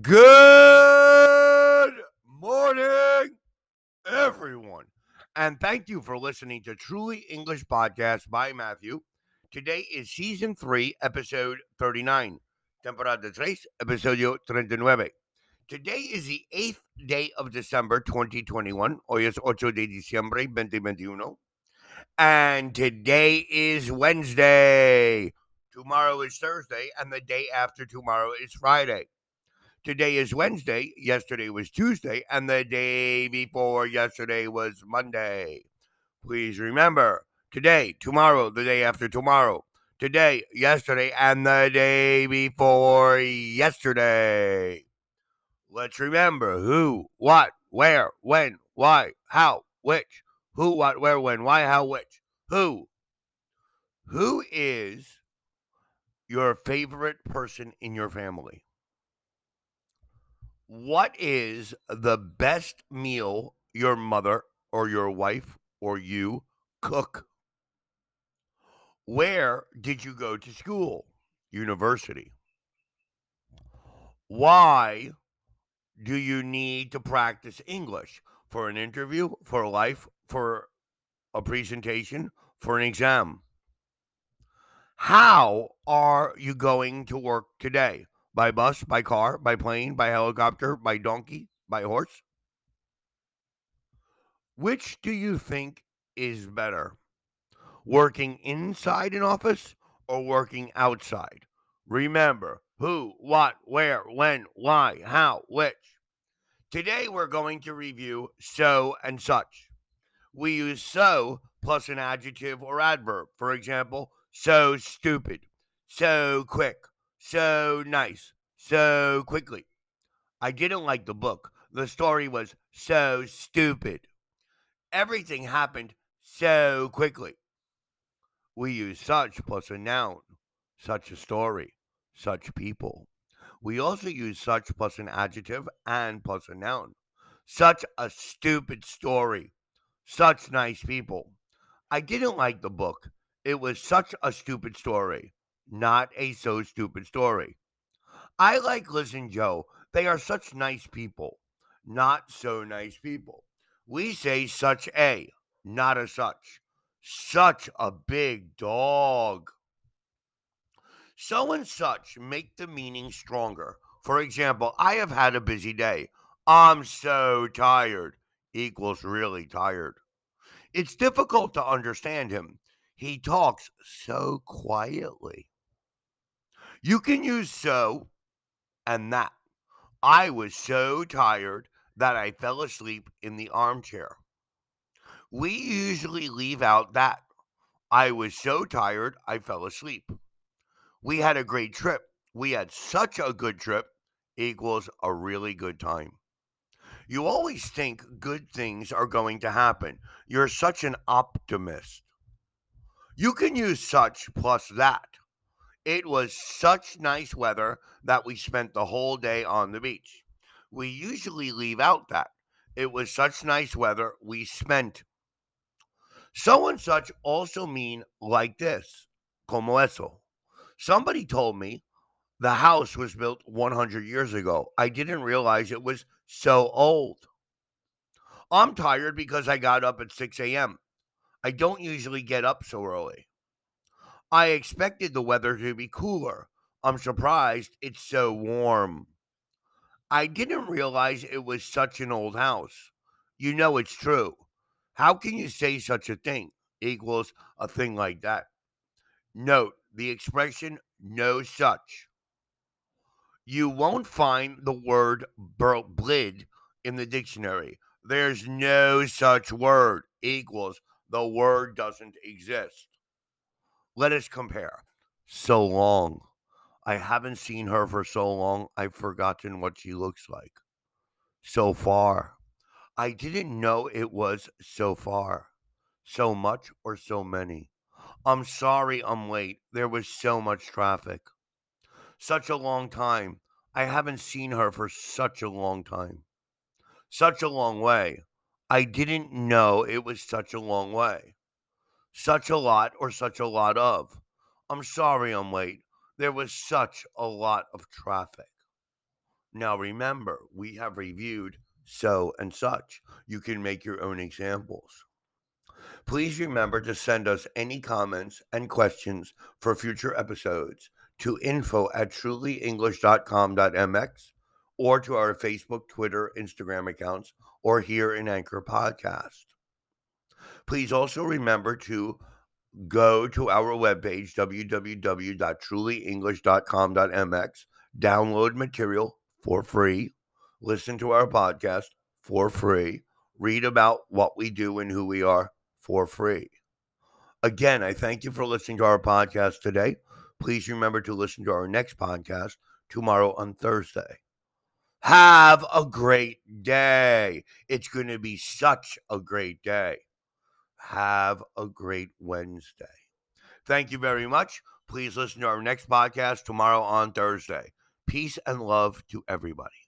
Good morning, everyone. And thank you for listening to Truly English Podcast by Matthew. Today is season 3, episode 39. Temporada 3, episodio 39. Today is the 8th day of December 2021. Hoy es 8 de diciembre 2021. And today is Wednesday. Tomorrow is Thursday, and the day after tomorrow is Friday. Today is Wednesday. Yesterday was Tuesday, and the day before yesterday was Monday. Please remember today, tomorrow, the day after tomorrow, today, yesterday, and the day before yesterday. Let's remember who, what, where, when, why, how, which. Who, what, where, when, why, how, which. Who? Who is your favorite person in your family? What is the best meal your mother or your wife or you cook? Where did you go to school? University. Why do you need to practice English? For an interview, for life, for a presentation, for an exam? How are you going to work today? By bus, by car, by plane, by helicopter, by donkey, by horse? Which do you think is better? Working inside an office or working outside? Remember who, what, where, when, why, how, which. Today we're going to review so and such. We use so plus an adjective or adverb. For example, so stupid, so quick, so nice, so quickly. I didn't like the book. The story was so stupid. Everything happened so quickly. We use such plus a noun, such a story, such people. We also use such plus an adjective and plus a noun. Such a stupid story. Such nice people. I didn't like the book. It was such a stupid story, not a so stupid story. I like Liz and Joe. They are such nice people, not so nice people. We say such a, not a such. Such a big dog. So and such make the meaning stronger. For example, I have had a busy day. I'm so tired equals really tired. It's difficult to understand him. He talks so quietly. You can use so and that. I was so tired that I fell asleep in the armchair. We usually leave out that. I was so tired I fell asleep. We had a great trip. We had such a good trip equals a really good time. You always think good things are going to happen. You're such an optimist. You can use such plus that. It was such nice weather that we spent the whole day on the beach. We usually leave out that. It was such nice weather we spent. So and such also mean like this, como eso. Somebody told me the house was built 100 years ago. I didn't realize it was so old. I'm tired because I got up at 6 a.m. I don't usually get up so early. I expected the weather to be cooler. I'm surprised it's so warm. I didn't realize it was such an old house. You know it's true. How can you say such a thing equals a thing like that? Note the expression no such. You won't find the word blid in the dictionary. There's no such word equals the word doesn't exist. Let us compare. So long. I haven't seen her for so long, I've forgotten what she looks like. So far. I didn't know it was so far. So much or so many. I'm sorry I'm late. There was so much traffic. Such a long time. I haven't seen her for such a long time. Such a long way. I didn't know it was such a long way. Such a lot or such a lot of. I'm sorry I'm late. There was such a lot of traffic. Now, remember, we have reviewed so and such. You can make your own examples. Please remember to send us any comments and questions for future episodes to info at trulyenglish.com.mx or to our Facebook, Twitter, Instagram accounts or here in Anchor Podcast. Please also remember to go to our webpage, www.trulyenglish.com.mx, download material for free, listen to our podcast for free, read about what we do and who we are for free. Again, I thank you for listening to our podcast today. Please remember to listen to our next podcast tomorrow on Thursday. Have a great day. It's going to be such a great day. Have a great Wednesday. Thank you very much. Please listen to our next podcast tomorrow on Thursday. Peace and love to everybody.